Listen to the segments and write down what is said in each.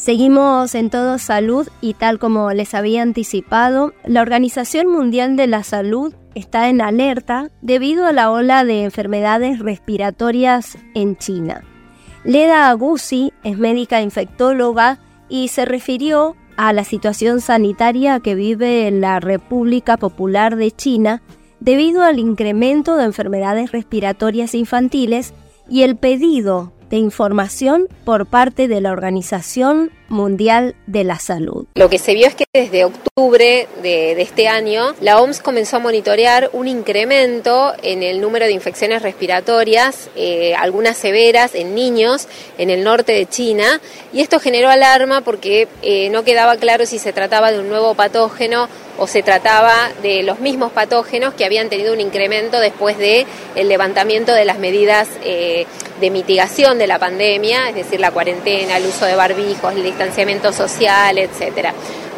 Seguimos en todo salud y tal como les había anticipado, la Organización Mundial de la Salud está en alerta debido a la ola de enfermedades respiratorias en China. Leda Agusi es médica infectóloga y se refirió a la situación sanitaria que vive en la República Popular de China debido al incremento de enfermedades respiratorias infantiles y el pedido de información por parte de la Organización Mundial de la Salud. Lo que se vio es que desde octubre de, este año la OMS comenzó a monitorear un incremento en el número de infecciones respiratorias, eh, algunas severas en niños en el norte de China, y esto generó alarma porque eh, no quedaba claro si se trataba de un nuevo patógeno o se trataba de los mismos patógenos que habían tenido un incremento después de el levantamiento de las medidas eh, de mitigación de la pandemia, es decir, la cuarentena, el uso de barbijos, el distanciamiento social, etcétera.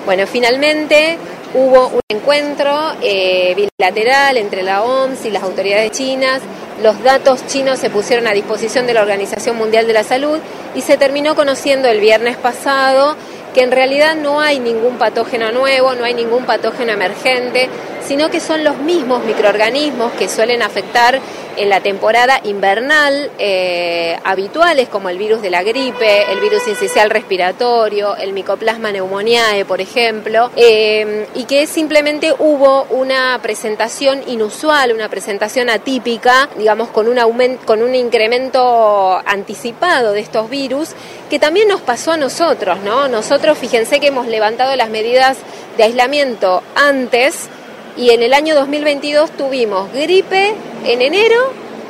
Bueno, finalmente hubo un encuentro eh, bilateral entre la OMS y las autoridades chinas. Los datos chinos se pusieron a disposición de la Organización Mundial de la Salud y se terminó conociendo el viernes pasado que en realidad no hay ningún patógeno nuevo, no hay ningún patógeno emergente, sino que son los mismos microorganismos que suelen afectar en la temporada invernal eh, habituales como el virus de la gripe, el virus incisional respiratorio, el micoplasma pneumoniae, por ejemplo, eh, y que simplemente hubo una presentación inusual, una presentación atípica, digamos, con un, aumento, con un incremento anticipado de estos virus, que también nos pasó a nosotros, ¿no? Nosotros, fíjense que hemos levantado las medidas de aislamiento antes, y en el año 2022 tuvimos gripe en enero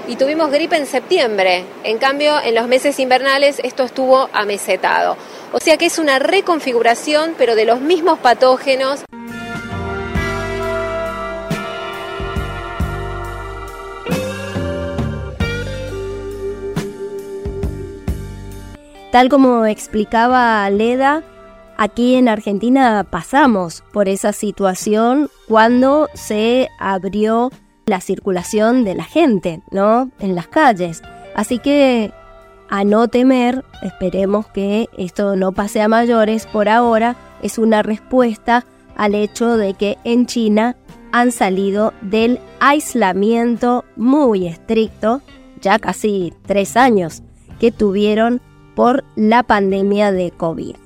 y tuvimos gripe en septiembre. En cambio, en los meses invernales esto estuvo amesetado. O sea que es una reconfiguración, pero de los mismos patógenos. Tal como explicaba Leda, Aquí en Argentina pasamos por esa situación cuando se abrió la circulación de la gente, ¿no? En las calles. Así que a no temer, esperemos que esto no pase a mayores por ahora, es una respuesta al hecho de que en China han salido del aislamiento muy estricto, ya casi tres años, que tuvieron por la pandemia de COVID.